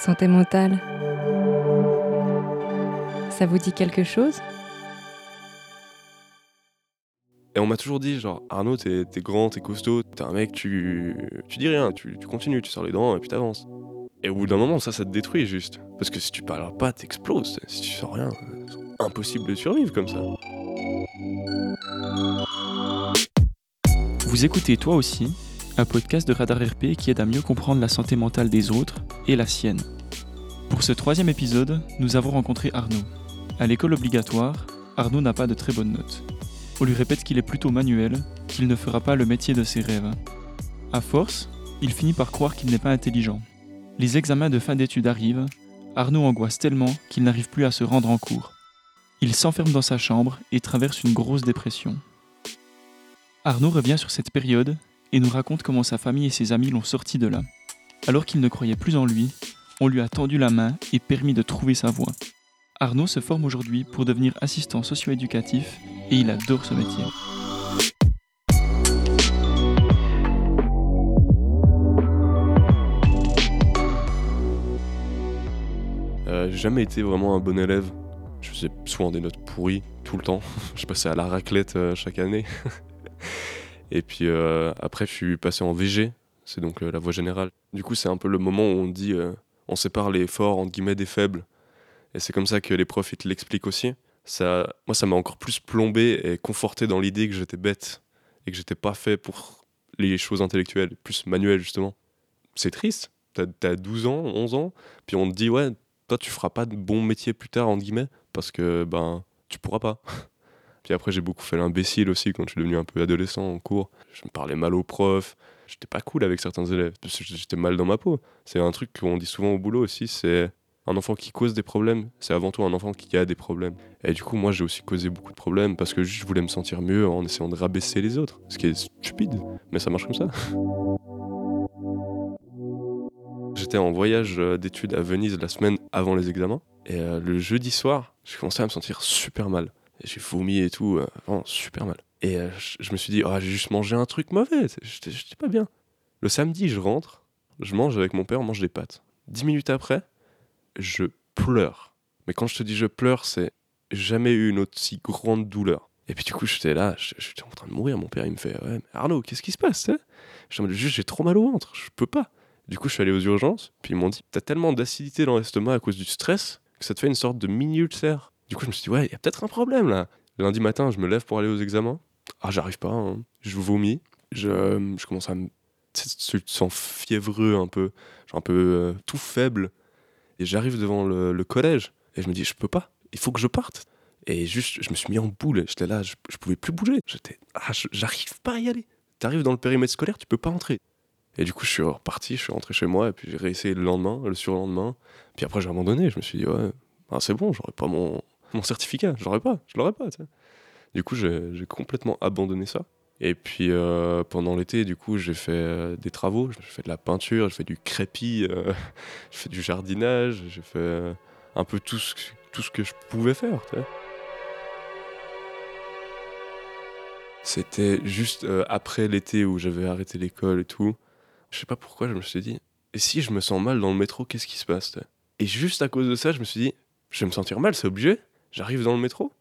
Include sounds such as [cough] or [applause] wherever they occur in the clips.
Santé mentale. Ça vous dit quelque chose? Et on m'a toujours dit, genre, Arnaud, t'es grand, t'es costaud, t'es un mec, tu, tu dis rien, tu, tu continues, tu sors les dents et puis t'avances. Et au bout d'un moment, ça, ça te détruit juste. Parce que si tu parles pas, t'exploses. Si tu sors rien, c'est impossible de survivre comme ça. Vous écoutez toi aussi un podcast de Radar RP qui aide à mieux comprendre la santé mentale des autres la sienne. Pour ce troisième épisode, nous avons rencontré Arnaud. À l'école obligatoire, Arnaud n'a pas de très bonnes notes. On lui répète qu'il est plutôt manuel, qu'il ne fera pas le métier de ses rêves. À force, il finit par croire qu'il n'est pas intelligent. Les examens de fin d'études arrivent, Arnaud angoisse tellement qu'il n'arrive plus à se rendre en cours. Il s'enferme dans sa chambre et traverse une grosse dépression. Arnaud revient sur cette période et nous raconte comment sa famille et ses amis l'ont sorti de là. Alors qu'il ne croyait plus en lui, on lui a tendu la main et permis de trouver sa voie. Arnaud se forme aujourd'hui pour devenir assistant socio-éducatif et il adore ce métier. Euh, j'ai jamais été vraiment un bon élève. Je faisais souvent des notes pourries tout le temps. [laughs] je passais à la raclette euh, chaque année. [laughs] Et puis euh, après, je suis passé en VG, c'est donc euh, la voie générale. Du coup, c'est un peu le moment où on dit, euh, on sépare les forts, guillemets, des faibles. Et c'est comme ça que les profs, ils te l'expliquent aussi. Ça, moi, ça m'a encore plus plombé et conforté dans l'idée que j'étais bête et que j'étais pas fait pour les choses intellectuelles, plus manuelles, justement. C'est triste. T'as as 12 ans, 11 ans, puis on te dit, ouais, toi, tu feras pas de bon métier plus tard, entre guillemets, parce que, ben, tu pourras pas. [laughs] Puis après, j'ai beaucoup fait l'imbécile aussi quand je suis devenu un peu adolescent en cours. Je me parlais mal aux profs. J'étais pas cool avec certains élèves parce que j'étais mal dans ma peau. C'est un truc qu'on dit souvent au boulot aussi c'est un enfant qui cause des problèmes, c'est avant tout un enfant qui a des problèmes. Et du coup, moi, j'ai aussi causé beaucoup de problèmes parce que je voulais me sentir mieux en essayant de rabaisser les autres. Ce qui est stupide, mais ça marche comme ça. J'étais en voyage euh, d'études à Venise la semaine avant les examens. Et euh, le jeudi soir, j'ai commencé à me sentir super mal. J'ai vomi et tout, euh, vraiment super mal. Et euh, je me suis dit, oh, j'ai juste mangé un truc mauvais, j'étais pas bien. Le samedi, je rentre, je mange avec mon père, on mange des pâtes. Dix minutes après, je pleure. Mais quand je te dis je pleure, c'est jamais eu une aussi grande douleur. Et puis du coup, j'étais là, j'étais en train de mourir. Mon père, il me fait, Arnaud, qu'est-ce qui se passe Je me juste, j'ai trop mal au ventre, je peux pas. Du coup, je suis allé aux urgences, puis ils m'ont dit, t'as tellement d'acidité dans l'estomac à cause du stress que ça te fait une sorte de mini ulcère. Du coup, je me suis dit, ouais, il y a peut-être un problème là. Lundi matin, je me lève pour aller aux examens. Ah, j'arrive pas, hein. je vomis. Je, je commence à me. Tu sens fiévreux un peu, genre un peu euh, tout faible. Et j'arrive devant le, collège et je me dis, je peux pas, il faut que je parte. Et juste, je me suis mis en boule. J'étais là, je, je pouvais plus bouger. J'étais, ah, j'arrive pas à y aller. T'arrives dans le périmètre scolaire, tu peux pas entrer. Et du coup, je suis reparti, je suis rentré chez moi et puis j'ai réessayé le lendemain, le surlendemain. Puis après, j'ai abandonné. Je me suis dit, ouais, ah, c'est bon, j'aurais pas mon, mon certificat. Je l'aurais pas, je l'aurais pas. T'sais. Du coup, j'ai complètement abandonné ça. Et puis euh, pendant l'été, du coup, j'ai fait euh, des travaux. J'ai fait de la peinture, j'ai fait du crépi, euh, [laughs] j'ai fait du jardinage, j'ai fait un peu tout ce, tout ce que je pouvais faire. C'était juste après l'été où j'avais arrêté l'école et tout. Je sais pas pourquoi, je me suis dit, et si je me sens mal dans le métro, qu'est-ce qui se passe Et juste à cause de ça, je me suis dit, je vais me sentir mal, c'est obligé. J'arrive dans le métro,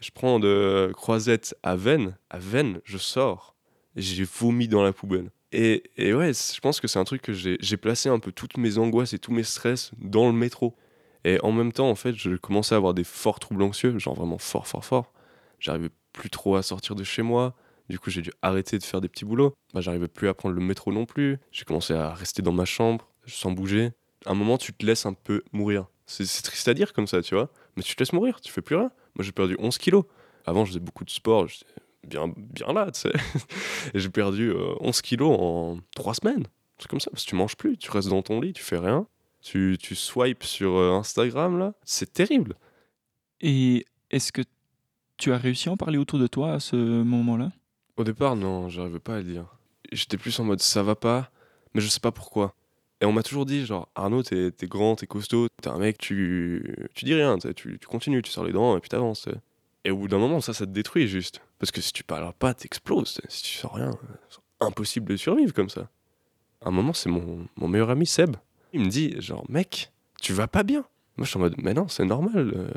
je prends de Croisette à Vennes, à Vennes, je sors, j'ai vomi dans la poubelle. Et, et ouais, je pense que c'est un truc que j'ai placé un peu toutes mes angoisses et tous mes stress dans le métro. Et en même temps, en fait, je commençais à avoir des forts troubles anxieux, genre vraiment fort, fort, fort. J'arrivais plus trop à sortir de chez moi. Du coup, j'ai dû arrêter de faire des petits boulots. Bah, j'arrivais plus à prendre le métro non plus. J'ai commencé à rester dans ma chambre, sans bouger. À un moment, tu te laisses un peu mourir. C'est triste à dire comme ça, tu vois. Mais tu te laisses mourir, tu fais plus rien. Moi, j'ai perdu 11 kilos. Avant, je faisais beaucoup de sport, j'étais bien, bien là, tu sais. [laughs] Et j'ai perdu euh, 11 kilos en 3 semaines. C'est comme ça, parce que tu manges plus, tu restes dans ton lit, tu fais rien. Tu, tu swipes sur euh, Instagram, là. C'est terrible. Et est-ce que tu as réussi à en parler autour de toi à ce moment-là? Au départ, non, j'arrivais pas à le dire. J'étais plus en mode ça va pas, mais je sais pas pourquoi. Et on m'a toujours dit, genre, Arnaud, t'es es grand, t'es costaud, t'es un mec, tu, tu dis rien, tu, tu continues, tu sors les dents et puis t'avances. Et au bout d'un moment, ça, ça te détruit juste. Parce que si tu parles pas, t'exploses. Si tu sors rien, c'est impossible de survivre comme ça. À un moment, c'est mon, mon meilleur ami Seb. Il me dit, genre, mec, tu vas pas bien. Moi, je suis en mode, mais non, c'est normal, euh,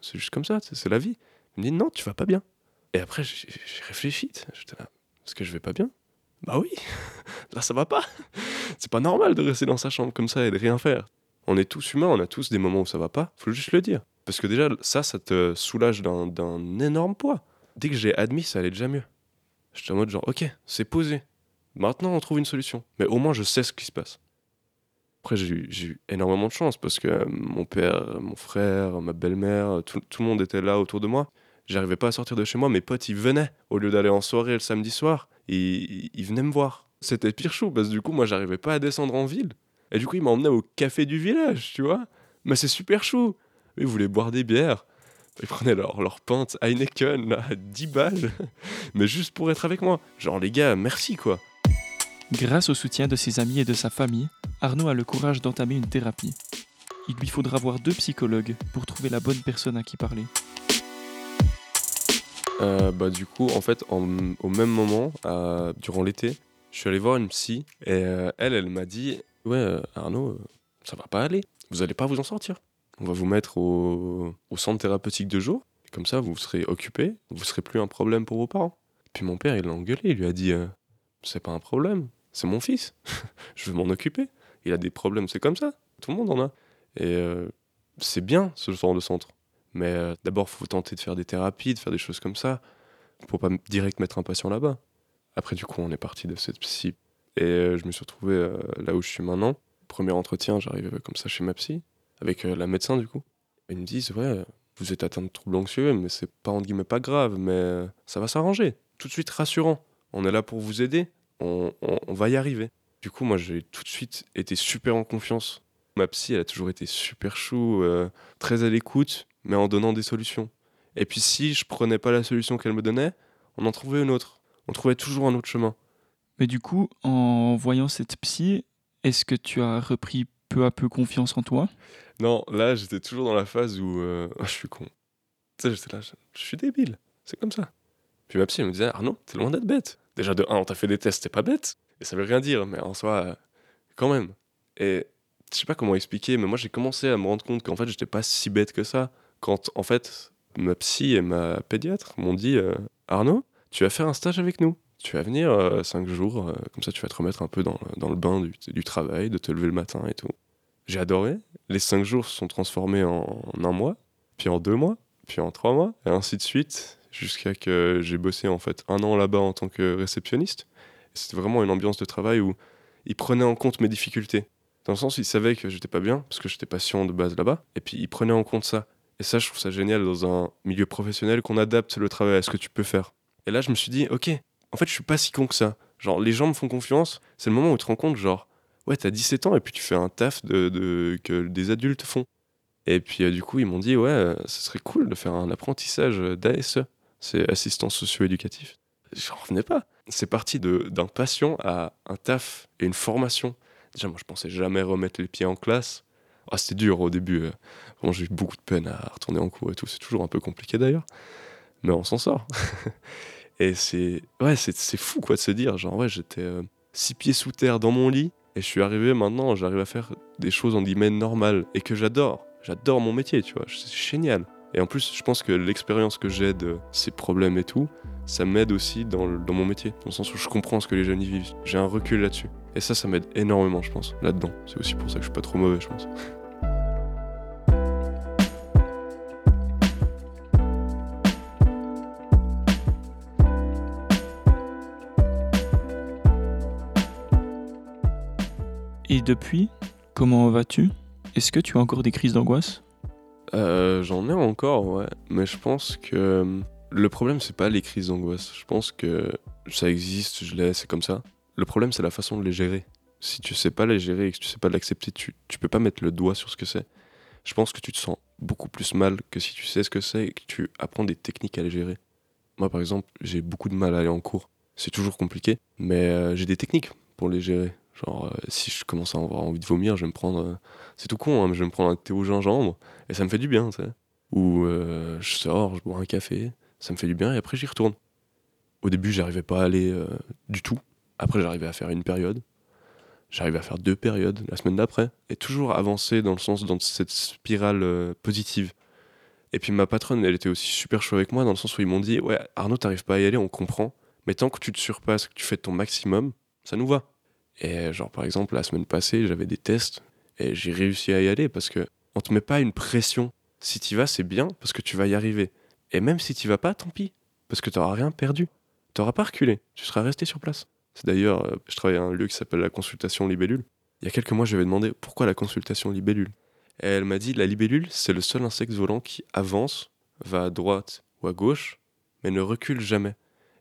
c'est juste comme ça, c'est la vie. Il me dit, non, tu vas pas bien. Et après, j'ai réfléchi. J'étais là, est-ce que je vais pas bien? Bah oui, [laughs] là, ça va pas. C'est pas normal de rester dans sa chambre comme ça et de rien faire. On est tous humains, on a tous des moments où ça va pas, faut juste le dire. Parce que déjà, ça, ça te soulage d'un énorme poids. Dès que j'ai admis, ça allait déjà mieux. J'étais en mode genre, ok, c'est posé. Maintenant, on trouve une solution. Mais au moins, je sais ce qui se passe. Après, j'ai eu, énormément de chance parce que euh, mon père, mon frère, ma belle-mère, tout, le monde était là autour de moi. J'arrivais pas à sortir de chez moi. Mes potes, ils venaient. Au lieu d'aller en soirée le samedi soir, ils venaient me voir. C'était pire chaud parce que du coup, moi, j'arrivais pas à descendre en ville. Et du coup, ils m'emmenaient au café du village, tu vois. Mais c'est super chaud. Ils voulaient boire des bières. Ils prenaient leur, leur pinte Heineken là, à 10 balles. [laughs] Mais juste pour être avec moi. Genre, les gars, merci quoi. Grâce au soutien de ses amis et de sa famille, Arnaud a le courage d'entamer une thérapie. Il lui faudra voir deux psychologues pour trouver la bonne personne à qui parler. Euh, bah, du coup, en fait, en- au même moment, euh, durant l'été, je suis allé voir une psy et euh, elle, elle m'a dit Ouais, euh, Arnaud, euh, ça va pas aller. Vous allez pas vous en sortir. On va vous mettre au, centre thérapeutique de jour. Comme ça, vous serez occupé. Vous serez plus un problème pour vos parents. Puis mon père, il l'a engueulé. Il lui a dit C'est pas un problème. C'est mon fils. [laughs] je veux m'en occuper. Il a des problèmes. C'est comme ça. Tout le monde en a. Et c'est bien, ce genre de centre. Mais d'abord, faut tenter de faire des thérapies, de faire des choses comme ça, pour pas direct mettre un patient là-bas. Après, du coup, on est parti de cette psy. Et euh, je me suis retrouvé euh, là où je suis maintenant. Premier entretien, j'arrive comme ça chez ma psy, avec euh, la médecin, du coup. Ils me disent, ouais, euh, vous êtes atteint de troubles anxieux, mais c'est pas, entre guillemets, pas grave, mais euh, ça va s'arranger. Tout de suite rassurant. On est là pour vous aider. On, on- va y arriver. Du coup, moi, j'ai tout de suite été super en confiance. Ma psy, elle a toujours été super chou, euh, très à l'écoute, mais en donnant des solutions. Et puis si je prenais pas la solution qu'elle me donnait, on en trouvait une autre. On trouvait toujours un autre chemin. Mais du coup, en voyant cette psy, est-ce que tu as repris peu à peu confiance en toi? Non, là j'étais toujours dans la phase où euh, [laughs] je suis con. Tu sais, j'étais là, je, je suis débile. C'est comme ça. Puis ma psy elle me disait Arnaud, t'es loin d'être bête. Déjà de 1, on t'a fait des tests, t'es pas bête. Et ça veut rien dire, mais en soi, euh, quand même. Et je sais pas comment expliquer, mais moi j'ai commencé à me rendre compte qu'en fait j'étais pas si bête que ça. Quand en fait ma psy et ma pédiatre m'ont dit euh, Arnaud, tu vas faire un stage avec nous. Tu vas venir 5 jours, euh, comme ça tu vas te remettre un peu dans, dans le bain du, travail, de te lever le matin et tout. J'ai adoré. Les 5 jours se sont transformés en, un mois, puis en deux mois, puis en trois mois, et ainsi de suite, jusqu'à que j'ai bossé en fait un an là-bas en tant que réceptionniste. C'était vraiment une ambiance de travail où ils prenaient en compte mes difficultés. Dans le sens où ils savaient que j'étais pas bien, parce que j'étais patient de base là-bas, et puis ils prenaient en compte ça. Et ça, je trouve ça génial dans un milieu professionnel qu'on adapte le travail à ce que tu peux faire. Et là, je me suis dit, ok, en fait, je suis pas si con que ça. Genre, les gens me font confiance, c'est le moment où tu te rends compte, genre, ouais, t'as 17 ans et puis tu fais un taf de, que des adultes font. Et puis, euh, du coup, ils m'ont dit, ouais, euh, ce serait cool de faire un apprentissage d'ASE. C'est assistant socio-éducatif. J'en revenais pas. C'est parti d'un patient à un taf et une formation. Déjà, moi, je pensais jamais remettre les pieds en classe. Ah, c'était dur au début. euh. Vraiment, j'ai eu beaucoup de peine à retourner en cours et tout. C'est toujours un peu compliqué d'ailleurs. Mais on s'en sort. [laughs] et c'est ouais, c'est c'est fou quoi de se dire. Genre, ouais, j'étais euh, six pieds sous terre dans mon lit. Et je suis arrivé maintenant, j'arrive à faire des choses en guillemets normales. Et que j'adore. J'adore mon métier, tu vois. C'est génial. Et en plus, je pense que l'expérience que j'ai de ces problèmes et tout, ça m'aide aussi dans, dans mon métier. Dans le sens où je comprends ce que les jeunes y vivent. J'ai un recul là-dessus. Et ça, ça m'aide énormément, je pense, là-dedans. C'est aussi pour ça que je suis pas trop mauvais, je pense. Et depuis, comment vas-tu? Est-ce que tu as encore des crises d'angoisse? Euh, J'en ai encore, ouais. Mais je pense que euh, le problème, c'est pas les crises d'angoisse. Je pense que ça existe, je l'ai, c'est comme ça. Le problème, c'est la façon de les gérer. Si tu sais pas les gérer et que tu sais pas l'accepter, tu, tu peux pas mettre le doigt sur ce que c'est. Je pense que tu te sens beaucoup plus mal que si tu sais ce que c'est et que tu apprends des techniques à les gérer. Moi, par exemple, j'ai beaucoup de mal à aller en cours. C'est toujours compliqué, mais euh, j'ai des techniques pour les gérer. Genre, euh, si je commence à avoir envie de vomir, je vais me prendre. euh, c'est tout con, hein, mais je vais me prendre un thé au gingembre et ça me fait du bien, tu sais. Ou euh, je sors, je bois un café, ça me fait du bien et après j'y retourne. Au début, j'arrivais pas à aller du tout. Après, j'arrivais à faire une période. j'arrivais à faire deux périodes la semaine d'après, et toujours avancer dans le sens, dans cette spirale positive. Et puis ma patronne, elle était aussi super chouette avec moi, dans le sens où ils m'ont dit Ouais, Arnaud, t'arrives pas à y aller, on comprend, mais tant que tu te surpasses, que tu fais ton maximum, ça nous va. Et genre, par exemple, la semaine passée, j'avais des tests, et j'ai réussi à y aller parce que on te met pas une pression. Si tu vas, c'est bien parce que tu vas y arriver. Et même si tu vas pas, tant pis, parce que tu n'auras rien perdu. Tu n'auras pas reculé, tu seras resté sur place. C'est d'ailleurs, euh, je travaille à un lieu qui s'appelle la consultation libellule. Il y a quelques mois, je lui ai demandé pourquoi la consultation libellule. Et elle m'a dit la libellule, c'est le seul insecte volant qui avance, va à droite ou à gauche, mais ne recule jamais.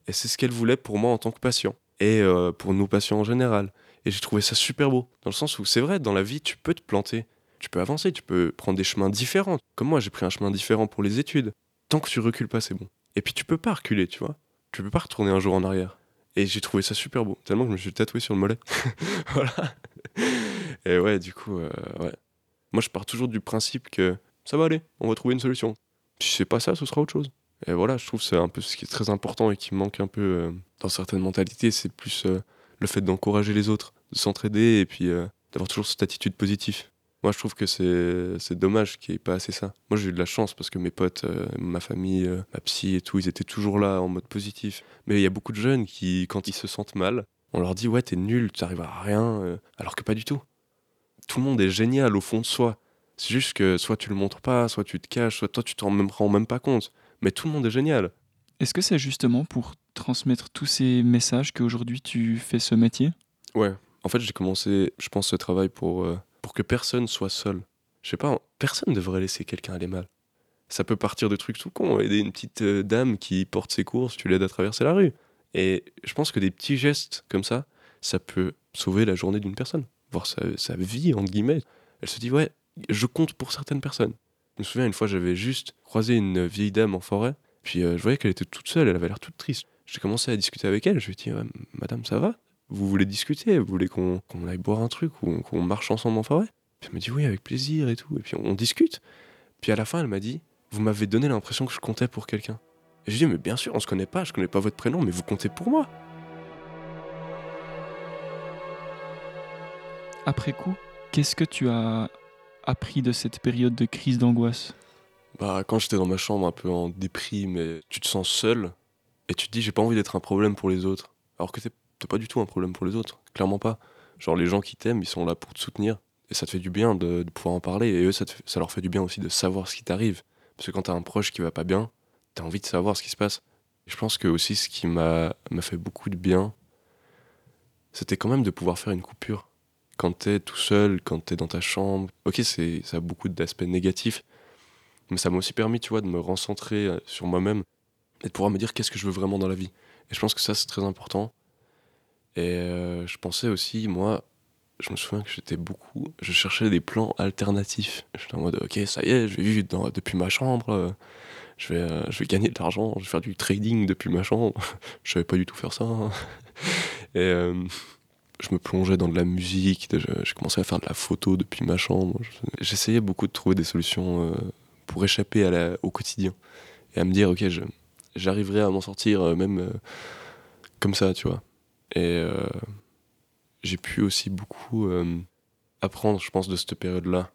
Et c'est ce qu'elle voulait pour moi en tant que patient. Et euh, pour nous patients en général. Et j'ai trouvé ça super beau. Dans le sens où c'est vrai, dans la vie, tu peux te planter. Tu peux avancer, tu peux prendre des chemins différents. Comme moi, j'ai pris un chemin différent pour les études. Tant que tu recules pas, c'est bon. Et puis tu peux pas reculer, tu vois. Tu peux pas retourner un jour en arrière. Et j'ai trouvé ça super beau, tellement que je me suis tatoué sur le mollet. [laughs] voilà. Et ouais, du coup, euh, ouais. Moi, je pars toujours du principe que ça va aller, on va trouver une solution. Si c'est pas ça, ce sera autre chose. Et voilà, je trouve c'est un peu ce qui est très important et qui manque un peu euh, dans certaines mentalités, c'est plus euh, le fait d'encourager les autres, de s'entraider et puis d'avoir toujours cette attitude positive. Moi, je trouve que c'est dommage qu'il n'y ait pas assez ça. Moi, j'ai eu de la chance parce que mes potes, euh, ma famille, euh, ma psy et tout, ils étaient toujours là en mode positif. Mais il y a beaucoup de jeunes qui, quand ils se sentent mal, on leur dit Ouais, t'es nul, tu n'arrives à rien. Euh, alors que pas du tout. Tout le monde est génial au fond de soi. C'est juste que soit tu le montres pas, soit tu te caches, soit toi tu t'en rends même pas compte. Mais tout le monde est génial. Est-ce que c'est justement pour transmettre tous ces messages qu'aujourd'hui tu fais ce métier? Ouais. En fait, j'ai commencé, je pense, ce travail pour pour que personne soit seul. Je sais pas, personne ne devrait laisser quelqu'un aller mal. Ça peut partir de trucs tout cons, aider une petite euh, dame qui porte ses courses, tu l'aides à traverser la rue. Et je pense que des petits gestes comme ça, ça peut sauver la journée d'une personne, voire sa, vie, entre guillemets. Elle se dit, ouais, je compte pour certaines personnes. Je me souviens, une fois, j'avais juste croisé une vieille dame en forêt, puis euh, je voyais qu'elle était toute seule, elle avait l'air toute triste. J'ai commencé à discuter avec elle, je lui ai dit, madame, ça va? Vous voulez discuter, vous voulez qu'on aille boire un truc ou qu'on marche ensemble en forêt? Puis elle me dit oui, avec plaisir et tout. Et puis on, discute. Puis à la fin, elle m'a dit Vous m'avez donné l'impression que je comptais pour quelqu'un. Et je dis Mais bien sûr, on se connaît pas, je connais pas votre prénom, mais vous comptez pour moi. Après coup, qu'est-ce que tu as appris de cette période de crise d'angoisse Bah, quand j'étais dans ma chambre un peu en déprime et tu te sens seul et tu te dis J'ai pas envie d'être un problème pour les autres. Alors que t'es pas du tout un problème pour les autres, clairement pas. Genre les gens qui t'aiment, ils sont là pour te soutenir, et ça te fait du bien de, pouvoir en parler, et eux, ça, leur fait du bien aussi de savoir ce qui t'arrive. Parce que quand t'as un proche qui va pas bien, t'as envie de savoir ce qui se passe. je pense que aussi ce qui m'a fait beaucoup de bien, c'était quand même de pouvoir faire une coupure. Quand t'es tout seul, quand t'es dans ta chambre, ok, ça a beaucoup d'aspects négatifs, mais ça m'a aussi permis, tu vois, de me recentrer euh, sur moi-même et de pouvoir me dire qu'est-ce que je veux vraiment dans la vie. Et je pense que ça, c'est très important. Et euh, je pensais aussi, moi, je me souviens que j'étais beaucoup. Je cherchais des plans alternatifs. J'étais en mode, ok, ça y est, je vais vivre depuis ma chambre. Euh, je vais, je vais gagner de l'argent. Je vais faire du trading depuis ma chambre. [laughs] je savais pas du tout faire ça. Hein. Et je me plongeais dans de la musique. J'ai commencé à faire de la photo depuis ma chambre. J'essayais beaucoup de trouver des solutions pour échapper au quotidien et à me dire, ok, j'arriverai à m'en sortir même comme ça, tu vois. Et euh, j'ai pu aussi beaucoup euh, apprendre, je pense, de cette période-là.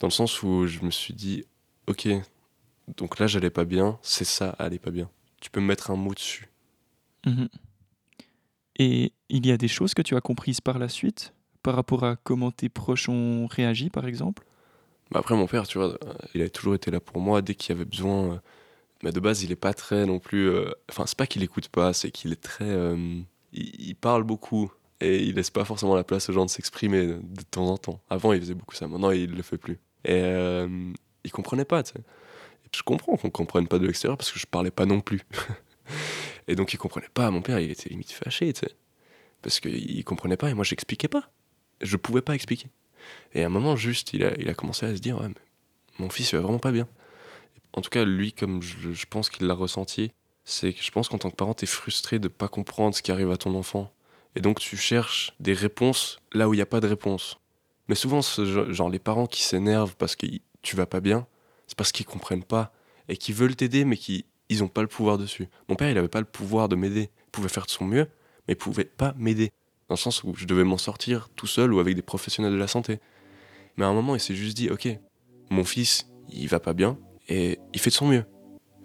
Dans le sens où je me suis dit, ok, donc là j'allais pas bien, c'est ça, allait pas bien. Tu peux me mettre un mot dessus. Mhm. Et il y a des choses que tu as comprises par la suite par rapport à comment tes proches ont réagi, par exemple? Bah Après, mon père, tu vois, il a toujours été là pour moi dès qu'il y avait besoin. Euh, mais de base, il est pas très non plus. Enfin, c'est pas qu'il écoute pas, c'est qu'il est très il, parle beaucoup et il laisse pas forcément la place aux gens de s'exprimer de, temps en temps. Avant, il faisait beaucoup ça, maintenant, il le fait plus. Et euh, il comprenait pas, tu sais. Je comprends qu'on comprenne pas de l'extérieur parce que je parlais pas non plus. [laughs] et donc, il comprenait pas. Mon père, il était limite fâché, tu sais. Parce qu'il comprenait pas et moi, j'expliquais pas. Je pouvais pas expliquer. Et à un moment, juste, il a, il a commencé à se dire, ouais, mais mon fils, il va vraiment pas bien. En tout cas, lui, comme je, pense qu'il l'a ressenti, c'est que je pense qu'en tant que parent, tu es frustré de pas comprendre ce qui arrive à ton enfant. Et donc tu cherches des réponses là où il n'y a pas de réponse. Mais souvent, ce, genre les parents qui s'énervent parce que tu vas pas bien, c'est parce qu'ils comprennent pas et qu'ils veulent t'aider mais qu'ils n'ont pas le pouvoir dessus. Mon père, il n'avait pas le pouvoir de m'aider. Il pouvait faire de son mieux, mais il pouvait pas m'aider. dans le sens où je devais m'en sortir tout seul ou avec des professionnels de la santé. Mais à un moment, il s'est juste dit, ok, mon fils, il va pas bien, et il fait de son mieux.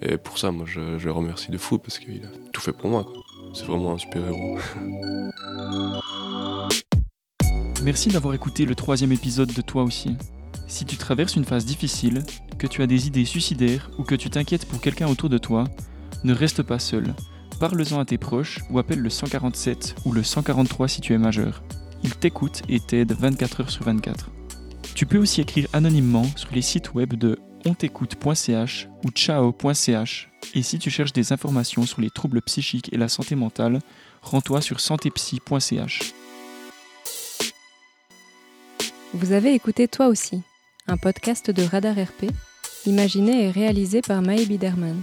Et pour ça, moi, je, je le remercie de fou, parce qu'il a tout fait pour moi. C'est vraiment un super-héros. Merci d'avoir écouté le troisième épisode de Toi aussi. Si tu traverses une phase difficile, que tu as des idées suicidaires ou que tu t'inquiètes pour quelqu'un autour de toi, ne reste pas seul. Parle-en à tes proches ou appelle le 147 ou le 143 si tu es majeur. Ils t'écoutent et t'aident 24 heures sur 24. Tu peux aussi écrire anonymement sur les sites web de ontécoute.ch ou ciao.ch. Et si tu cherches des informations sur les troubles psychiques et la santé mentale, rends-toi sur santépsy.ch. Vous avez écouté Toi aussi, un podcast de Radar RP, imaginé et réalisé par Maë Biderman.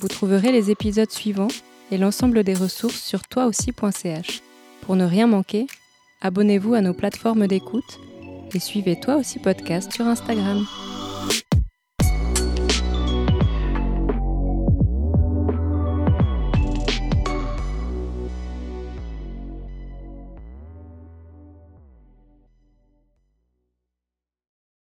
Vous trouverez les épisodes suivants et l'ensemble des ressources sur toiaussi.ch. Pour ne rien manquer, abonnez-vous à nos plateformes d'écoute et suivez Toi aussi podcast sur Instagram.